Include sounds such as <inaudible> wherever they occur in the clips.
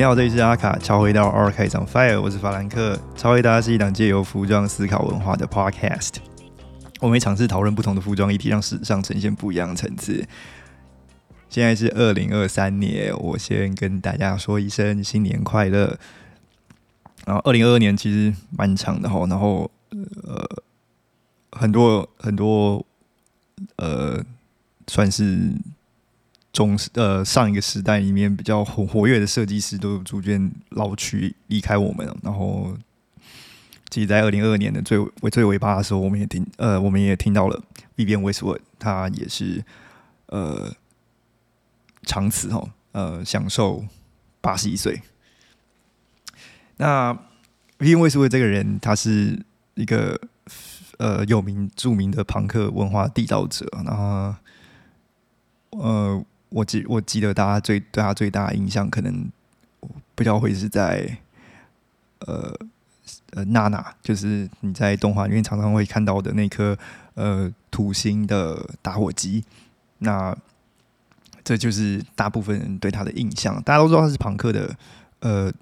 你好，这里是阿卡，超回到 Our 开场 Fire，我是法兰克。超回答是一档借由服装思考文化的 Podcast，我们会尝试讨论不同的服装议题，让史上呈现不一样的层次。现在是二零二三年，我先跟大家说一声新年快乐。然后二零二二年其实蛮长的哈，然后呃很多很多呃算是。中呃上一个时代里面比较活活跃的设计师都逐渐老去离开我们，然后，其实，在二零二二年的最尾最尾巴的时候，我们也听呃我们也听到了 Vivienne Westwood，他也是呃长此哈呃享受八十一岁。那 Vivienne Westwood 这个人，他是一个呃有名著名的朋克文化缔造者，然后呃。我记我记得大家最对他最大的印象，可能不知道会是在呃呃娜娜，就是你在动画里面常常会看到的那颗呃土星的打火机。那这就是大部分人对他的印象。大家都知道他是朋克的呃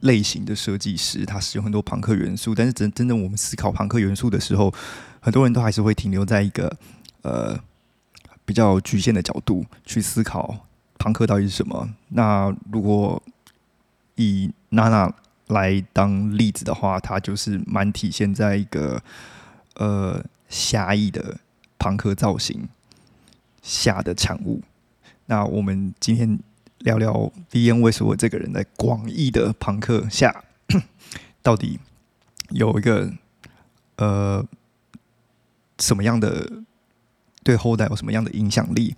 类型的设计师，他使用很多朋克元素。但是真真正我们思考朋克元素的时候，很多人都还是会停留在一个呃。比较局限的角度去思考朋克到底是什么。那如果以娜娜来当例子的话，它就是蛮体现在一个呃狭义的朋克造型下的产物。那我们今天聊聊 V N 为什么这个人在广义的朋克下 <coughs> 到底有一个呃什么样的？对后代有什么样的影响力？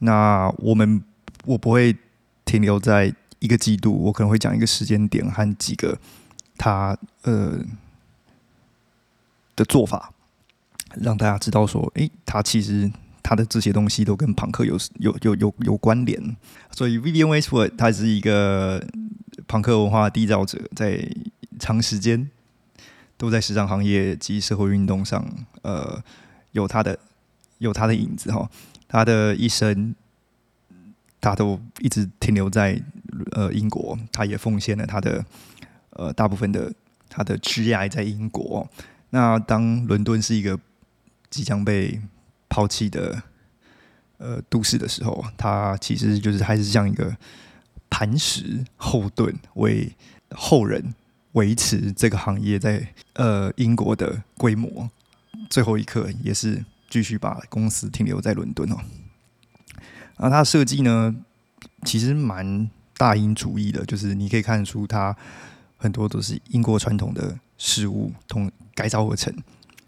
那我们我不会停留在一个季度，我可能会讲一个时间点和几个他呃的做法，让大家知道说，诶，他其实他的这些东西都跟朋克有有有有有关联。所以 Vivian Westwood 他是一个朋克文化缔造者，在长时间都在时尚行业及社会运动上，呃，有他的。有他的影子哈，他的一生，他都一直停留在呃英国，他也奉献了他的呃大部分的他的挚爱在英国。那当伦敦是一个即将被抛弃的呃都市的时候，他其实就是还是像一个磐石后盾，为后人维持这个行业在呃英国的规模。最后一刻也是。继续把公司停留在伦敦哦，啊，它的设计呢，其实蛮大英主义的，就是你可以看出它很多都是英国传统的事物同改造而成，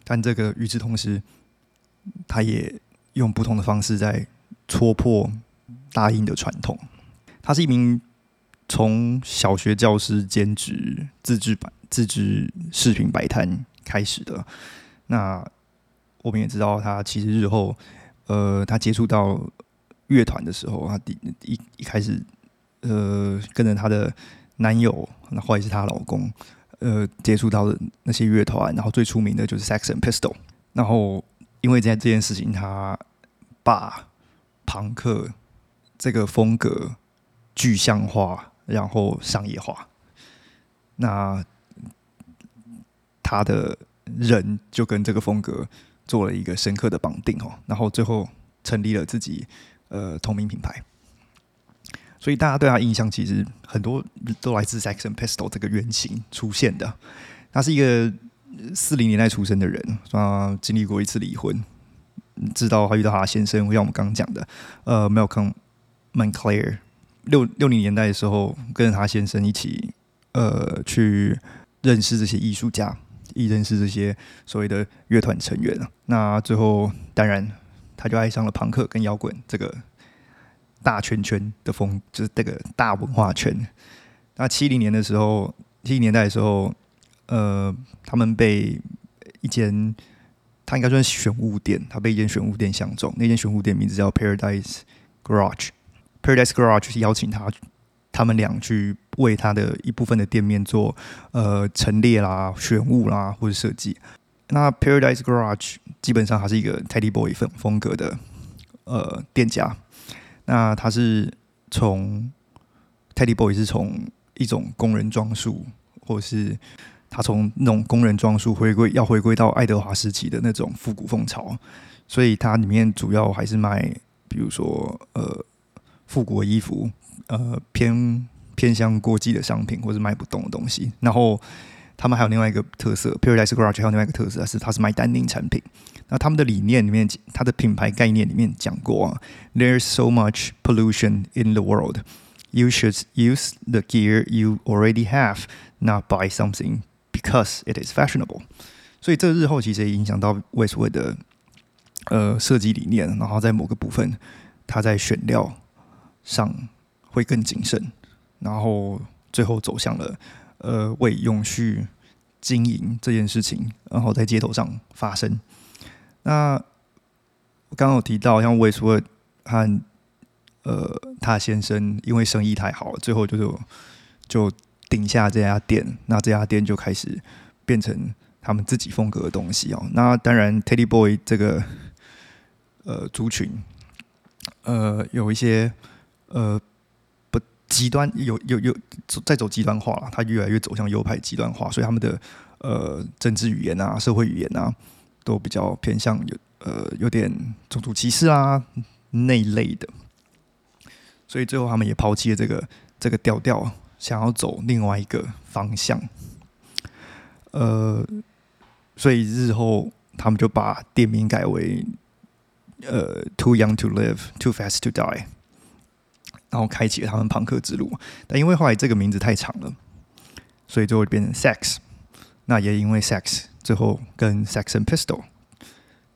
但这个与此同时，它也用不同的方式在戳破大英的传统。他是一名从小学教师兼职自制版自制视频摆摊开始的，那。我们也知道，他其实日后，呃，他接触到乐团的时候，他第一一开始，呃，跟着他的男友，那或者是她老公，呃，接触到的那些乐团，然后最出名的就是 Saxon Pistol。然后，因为在这件事情，他把朋克这个风格具象化，然后商业化。那他的人就跟这个风格。做了一个深刻的绑定哦，然后最后成立了自己呃同名品牌，所以大家对他印象其实很多都来自 Saxon Pistol 这个原型出现的。他是一个四零年代出生的人，啊，经历过一次离婚，知道他遇到他先生，像我们刚刚讲的，呃，Malcolm Mcleer，六六零年代的时候，跟着他先生一起呃去认识这些艺术家。亦认识这些所谓的乐团成员啊，那最后当然他就爱上了朋克跟摇滚这个大圈圈的风，就是这个大文化圈。那七零年的时候，七零年代的时候，呃，他们被一间他应该算选物店，他被一间选物店相中，那间选物店名字叫 Paradise Garage，Paradise Garage 是邀请他。他们俩去为他的一部分的店面做呃陈列啦、选物啦或者设计。那 Paradise Garage 基本上还是一个 Teddy Boy 风风格的呃店家。那他是从 Teddy Boy 是从一种工人装束，或是他从那种工人装束回归，要回归到爱德华时期的那种复古风潮，所以它里面主要还是卖，比如说呃复古衣服，呃偏偏向国际的商品，或是卖不动的东西。然后他们还有另外一个特色，Paradise Garage 还有另外一个特色是，它是卖单宁产品。那他们的理念里面，它的品牌概念里面讲过啊，There's so much pollution in the world. You should use the gear you already have, not buy something because it is fashionable. 所以这日后其实也影响到 Westwood 的呃设计理念，然后在某个部分，它在选料上会更谨慎，然后最后走向了呃为永续经营这件事情，然后在街头上发生。那刚刚有提到，像 Westwood 和呃他先生因为生意太好，最后就是就顶下这家店，那这家店就开始变成他们自己风格的东西哦。那当然，Teddy Boy 这个呃族群，呃有一些呃不极端，有有有在走极端化了，他越来越走向右派极端化，所以他们的呃政治语言啊、社会语言啊。都比较偏向有呃有点种族歧视啊那一类的，所以最后他们也抛弃了这个这个调调，想要走另外一个方向。呃，所以日后他们就把店名改为呃 “Too Young to Live, Too Fast to Die”，然后开启了他们朋克之路。但因为后来这个名字太长了，所以最后变成 “Sex”。那也因为 “Sex”。最后跟 Saxon Pistol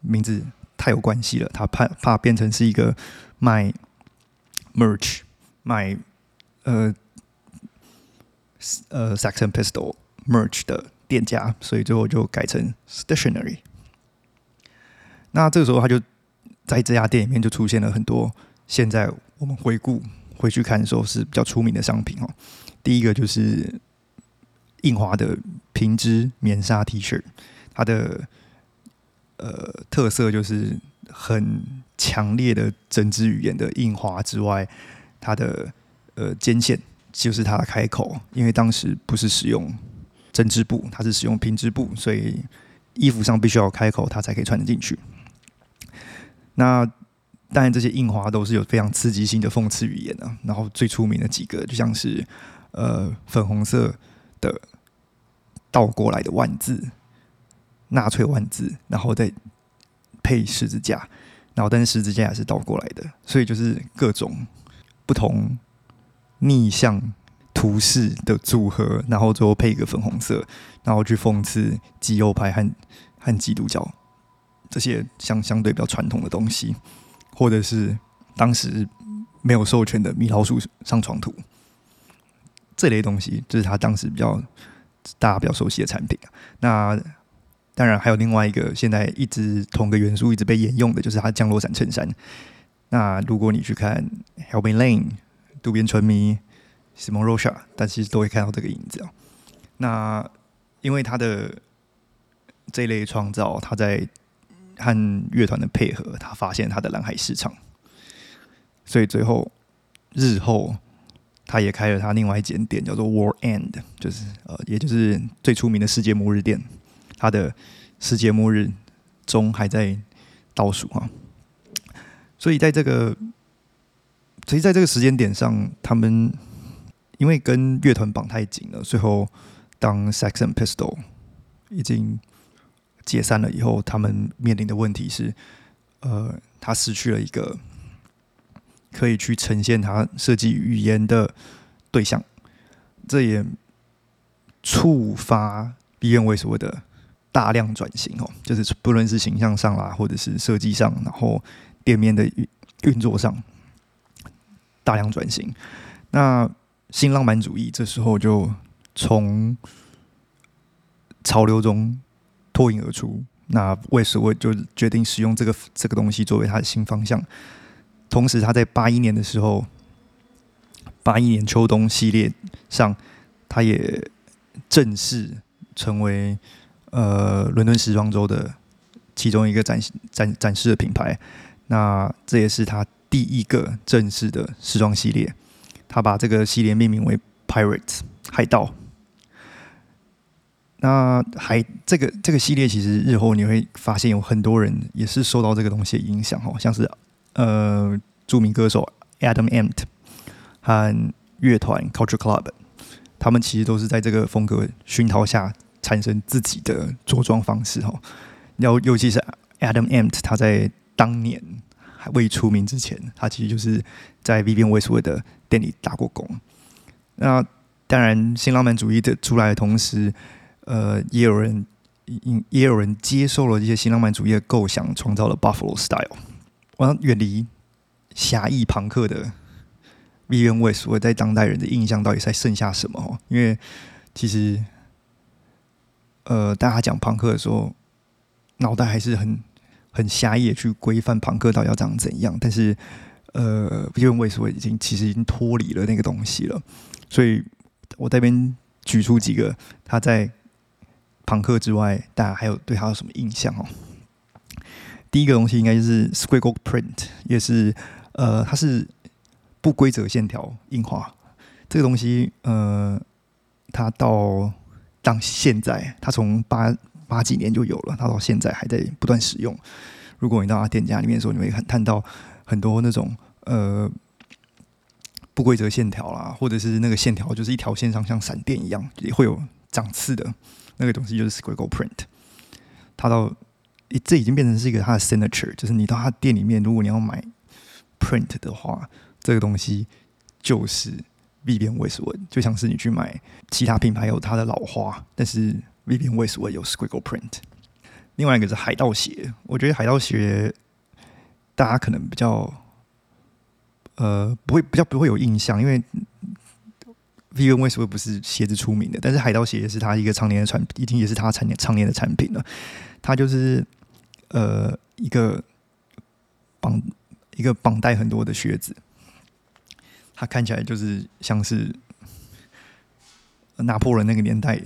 名字太有关系了，他怕怕变成是一个卖 merch 卖呃呃 Saxon Pistol merch 的店家，所以最后就改成 Stationery。那这个时候他就在这家店里面就出现了很多现在我们回顾回去看的时候是比较出名的商品哦。第一个就是。印花的平织棉纱 T 恤，它的呃特色就是很强烈的针织语言的印花之外，它的呃肩线就是它的开口，因为当时不是使用针织布，它是使用平织布，所以衣服上必须要开口，它才可以穿得进去。那当然，这些印花都是有非常刺激性的讽刺语言啊。然后最出名的几个，就像是呃粉红色。的倒过来的万字，纳粹万字，然后再配十字架，然后但是十字架也是倒过来的，所以就是各种不同逆向图示的组合，然后最后配一个粉红色，然后去讽刺基右派和和基督教这些相相对比较传统的东西，或者是当时没有授权的米老鼠上床图。这类东西就是他当时比较大家比较熟悉的产品那当然还有另外一个现在一直同个元素一直被沿用的，就是它降落伞衬衫。那如果你去看 Helmy Lane、渡边淳弥、Simon Rocha，但其实都会看到这个影子啊。那因为他的这类创造，他在和乐团的配合，他发现他的蓝海市场，所以最后日后。他也开了他另外一间店，叫做 War End，就是呃，也就是最出名的世界末日店。他的世界末日中还在倒数啊，所以在这个，所以在这个时间点上，他们因为跟乐团绑太紧了，最后当 Saxon Pistol 已经解散了以后，他们面临的问题是，呃，他失去了一个。可以去呈现他设计语言的对象，这也触发 B N 为所谓的大量转型哦，就是不论是形象上啦，或者是设计上，然后店面的运作上大量转型。那新浪漫主义这时候就从潮流中脱颖而出，那为什么就决定使用这个这个东西作为他的新方向？同时，他在八一年的时候，八一年秋冬系列上，他也正式成为呃伦敦时装周的其中一个展展展示的品牌。那这也是他第一个正式的时装系列。他把这个系列命名为 Pirate 海盗。那还这个这个系列其实日后你会发现有很多人也是受到这个东西的影响哦，像是呃著名歌手 Adam Ant 和乐团 Culture Club，他们其实都是在这个风格熏陶下产生自己的着装方式哦。尤尤其是 Adam Ant，他在当年还未出名之前，他其实就是在 Vivienne Westwood 的店里打过工。那当然，新浪漫主义的出来的同时，呃，也有人也也有人接受了这些新浪漫主义的构想，创造了 Buffalo Style。我要远离狭义朋克的 v i v i a n West，我在当代人的印象到底在剩下什么？因为其实，呃，大家讲朋克的时候。脑袋还是很很狭义的去规范朋克到底要长怎样，但是呃，因为为什么已经其实已经脱离了那个东西了，所以我这边举出几个他在朋克之外，大家还有对他有什么印象哦？第一个东西应该就是 Squiggle Print，也是呃，它是不规则线条印花，这个东西呃，它到到现在，它从八。八几年就有了，它到现在还在不断使用。如果你到他店家里面的时候，你会看看到很多那种呃不规则线条啦，或者是那个线条就是一条线上像闪电一样，也会有长刺的那个东西，就是 Squiggle Print。它到这已经变成是一个它的 signature，就是你到他店里面，如果你要买 print 的话，这个东西就是 V 边 Westwood，就像是你去买其他品牌有它的老花，但是 Vivian Westwood 有 Squiggle Print，另外一个是海盗鞋。我觉得海盗鞋大家可能比较呃不会比较不会有印象，因为 Vivienne Westwood 不是鞋子出名的，但是海盗鞋也是他一个常年的产，已经也是他常年常年的产品了。它就是呃一个绑一个绑带很多的靴子，它看起来就是像是拿破仑那个年代。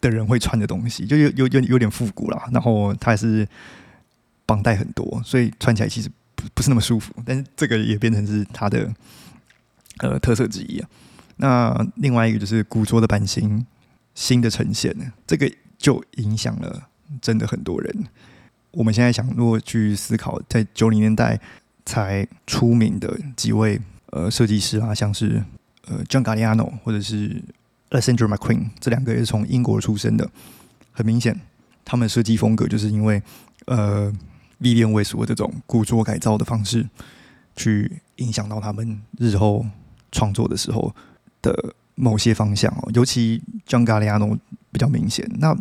的人会穿的东西，就有有有有点复古啦。然后它是绑带很多，所以穿起来其实不不是那么舒服。但是这个也变成是它的呃特色之一啊。那另外一个就是古着的版型新的呈现，这个就影响了真的很多人。我们现在想，如果去思考在九零年代才出名的几位呃设计师啊，像是呃 John Galliano 或者是。Alexander McQueen 这两个也是从英国出生的，很明显，他们设计风格就是因为呃 Vivienne 这种古着改造的方式，去影响到他们日后创作的时候的某些方向哦。尤其 John Galliano 比较明显。那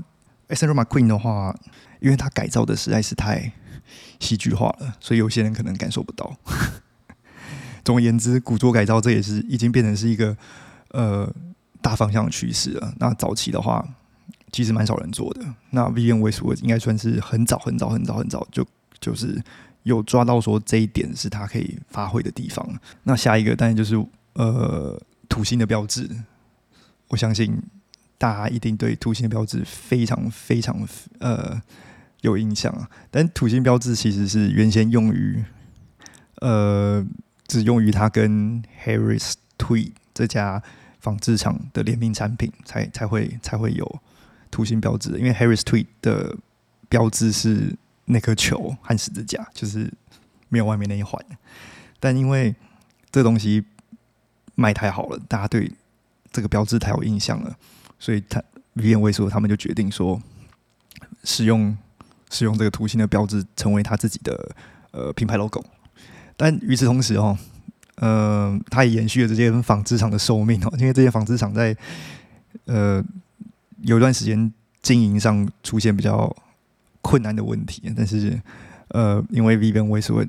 Alexander McQueen 的话，因为他改造的实在是太戏剧化了，所以有些人可能感受不到。<laughs> 总而言之，古着改造这也是已经变成是一个呃。大方向的趋势了。那早期的话，其实蛮少人做的。那 v n w e s t w o o d 应该算是很早、很早、很早、很早就就是有抓到说这一点是他可以发挥的地方。那下一个当然就是呃土星的标志。我相信大家一定对土星的标志非常非常呃有印象啊。但土星标志其实是原先用于呃只用于他跟 Harris Tweed 这家。纺织厂的联名产品才才会才会有土星标志，因为 Harris Tweed 的标志是那颗球和十字架，就是没有外面那一环。但因为这东西卖太好了，大家对这个标志太有印象了，所以他 V N 威说他们就决定说使用使用这个图形的标志成为他自己的呃品牌 logo。但与此同时哦。呃，它也延续了这些纺织厂的寿命哦，因为这些纺织厂在呃有一段时间经营上出现比较困难的问题，但是呃，因为 v i v i a n w e s t w o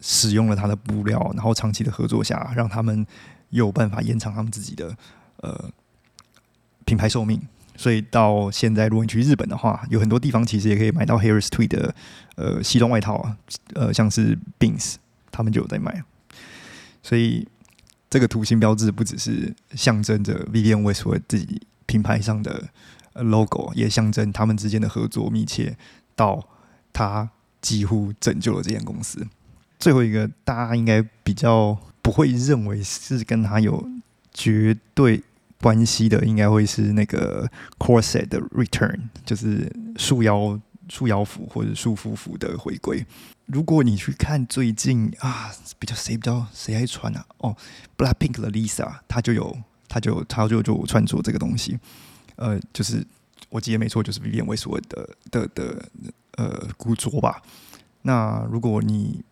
使用了他的布料，然后长期的合作下，让他们有办法延长他们自己的呃品牌寿命，所以到现在，如果你去日本的话，有很多地方其实也可以买到 Harris Tweed 的呃西装外套啊，呃，像是 Beans，他们就有在卖。所以，这个图形标志不只是象征着 Vivienne Westwood 自己品牌上的 logo，也象征他们之间的合作密切，到他几乎拯救了这间公司。最后一个大家应该比较不会认为是跟他有绝对关系的，应该会是那个 corset 的 return，就是束腰束腰服或者束缚服的回归。如果你去看最近啊，比较谁比较谁爱穿啊？哦，Blackpink 的 Lisa，她就有，她就她就就穿着这个东西。呃，就是我记得没错，就是 Vivian w e s t w o 的的的呃古着吧。那如果你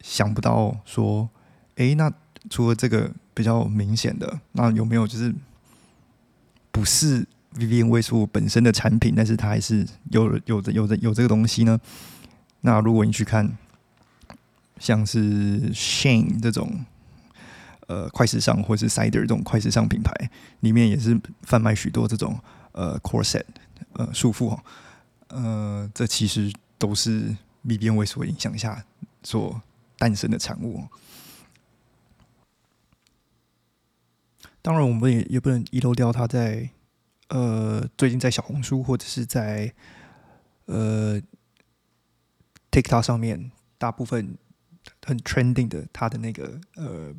想不到说，诶，那除了这个比较明显的，那有没有就是不是 Vivienne Westwood 本身的产品，但是它还是有有的有的有这个东西呢？那如果你去看，像是 Shane 这种，呃，快时尚或是 Cider 这种快时尚品牌，里面也是贩卖许多这种呃 corset 呃束缚哈，呃，这其实都是 V B N 为所影响下所诞生的产物。当然，我们也也不能遗漏掉他在呃最近在小红书或者是在呃。TikTok 上面大部分很 trending 的，它的那个呃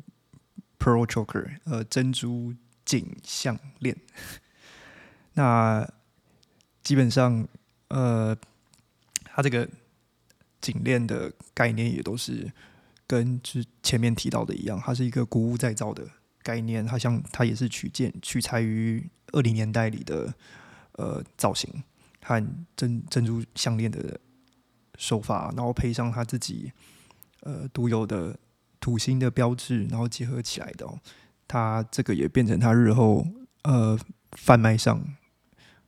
pearl choker 呃珍珠颈项链，<laughs> 那基本上呃它这个颈链的概念也都是跟之前面提到的一样，它是一个古物再造的概念，它像它也是取件取材于二零年代里的呃造型和珍珍珠项链的。手法，然后配上他自己呃独有的土星的标志，然后结合起来的，他这个也变成他日后呃贩卖上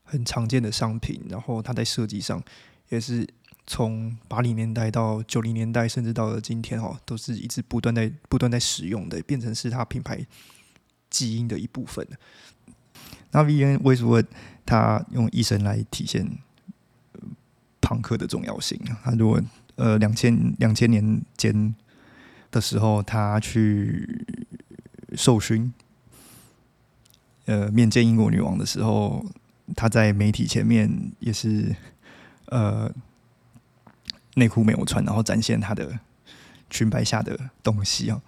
很常见的商品。然后他在设计上也是从八零年代到九零年代，甚至到了今天哦，都是一直不断在不断在使用的，变成是他品牌基因的一部分。那 V N 为什么他用一生来体现？朋克的重要性。他如果呃两千两千年间的时候，他去受勋，呃面见英国女王的时候，他在媒体前面也是呃内裤没有穿，然后展现他的裙摆下的东西啊。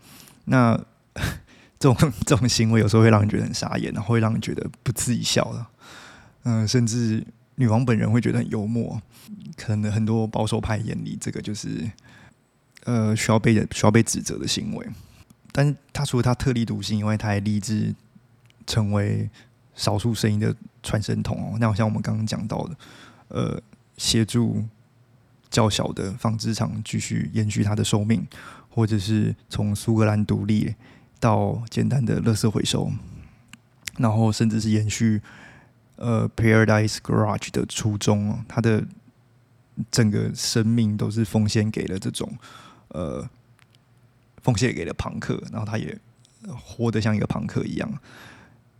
那 <laughs> 这种 <laughs> 这种行为有时候会让人觉得很傻眼，然后会让人觉得不自己笑了。嗯，甚至。女王本人会觉得很幽默，可能很多保守派眼里，这个就是呃需要被需要被指责的行为。但是他除了他特立独行以外，他还立志成为少数声音的传声筒哦。那好像我们刚刚讲到的，呃，协助较小的纺织厂继续延续它的寿命，或者是从苏格兰独立到简单的垃圾回收，然后甚至是延续。呃，Paradise Garage 的初衷哦，他的整个生命都是奉献给了这种呃，奉献给了朋克，然后他也活得像一个朋克一样。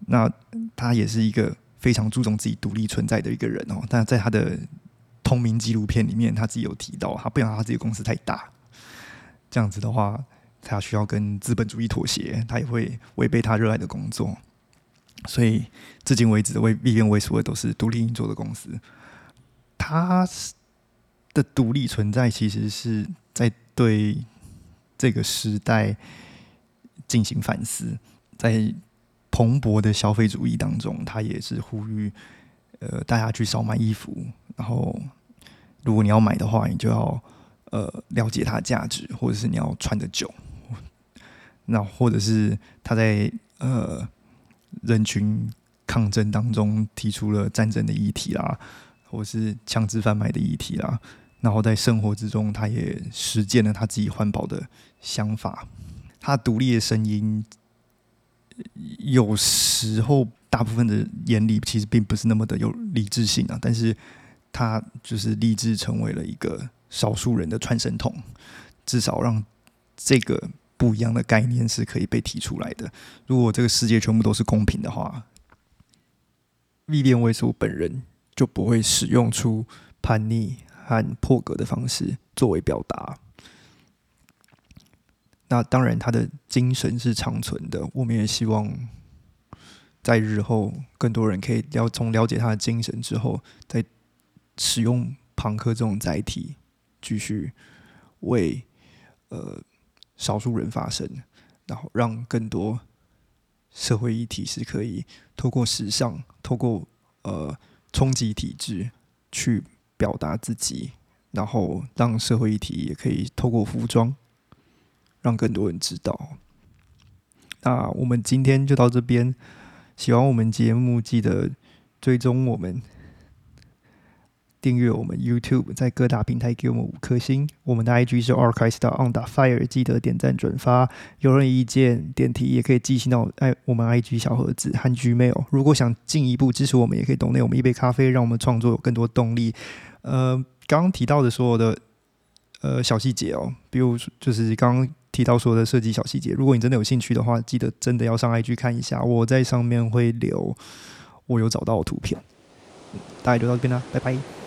那他也是一个非常注重自己独立存在的一个人哦。但在他的同名纪录片里面，他自己有提到，他不想他自己公司太大，这样子的话，他需要跟资本主义妥协，他也会违背他热爱的工作。所以，至今为止，为 V N 为所有都是独立运作的公司。他的独立存在，其实是在对这个时代进行反思。在蓬勃的消费主义当中，他也是呼吁呃大家去少买衣服。然后，如果你要买的话，你就要呃了解它的价值，或者是你要穿的久。那或者是他在呃。人群抗争当中提出了战争的议题啦，或是强制贩卖的议题啦，然后在生活之中，他也实践了他自己环保的想法。他独立的声音，有时候大部分的眼里其实并不是那么的有理智性啊，但是他就是立志成为了一个少数人的传声筒，至少让这个。不一样的概念是可以被提出来的。如果这个世界全部都是公平的话，V 变位数本人就不会使用出叛逆和破格的方式作为表达。那当然，他的精神是长存的。我们也希望在日后更多人可以了从了解他的精神之后，再使用朋克这种载体，继续为呃。少数人发声，然后让更多社会议题是可以透过时尚、透过呃冲击体制去表达自己，然后让社会议题也可以透过服装让更多人知道。那我们今天就到这边，喜欢我们节目记得追踪我们。订阅我们 YouTube，在各大平台给我们五颗星。我们的 IG 是 Arcade On the Fire，记得点赞转发。有任何意见、点题也可以寄信到哎我们 IG 小盒子和 Gmail。如果想进一步支持我们，也可以 donate 我们一杯咖啡，让我们创作有更多动力。呃，刚刚提到的所有的呃小细节哦，比如就是刚刚提到所有的设计小细节，如果你真的有兴趣的话，记得真的要上 IG 看一下。我在上面会留我有找到的图片。大家就到这边啦，拜拜。